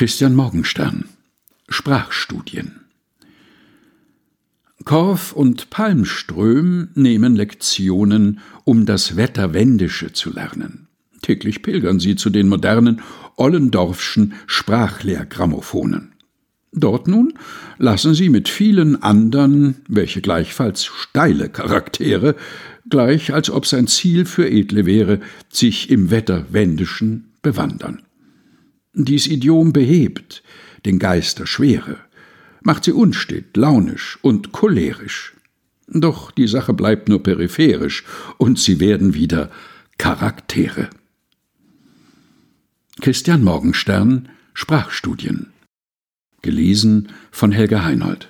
Christian Morgenstern Sprachstudien Korff und Palmström nehmen Lektionen, um das Wetterwendische zu lernen. Täglich pilgern sie zu den modernen Ollendorfschen Sprachlehrgramophonen. Dort nun lassen sie mit vielen andern, welche gleichfalls steile Charaktere, gleich als ob sein Ziel für Edle wäre, sich im Wetterwendischen bewandern. Dies Idiom behebt den Geist der Schwere, macht sie unstet, launisch und cholerisch. Doch die Sache bleibt nur peripherisch und sie werden wieder Charaktere. Christian Morgenstern Sprachstudien. Gelesen von Helga Heinold.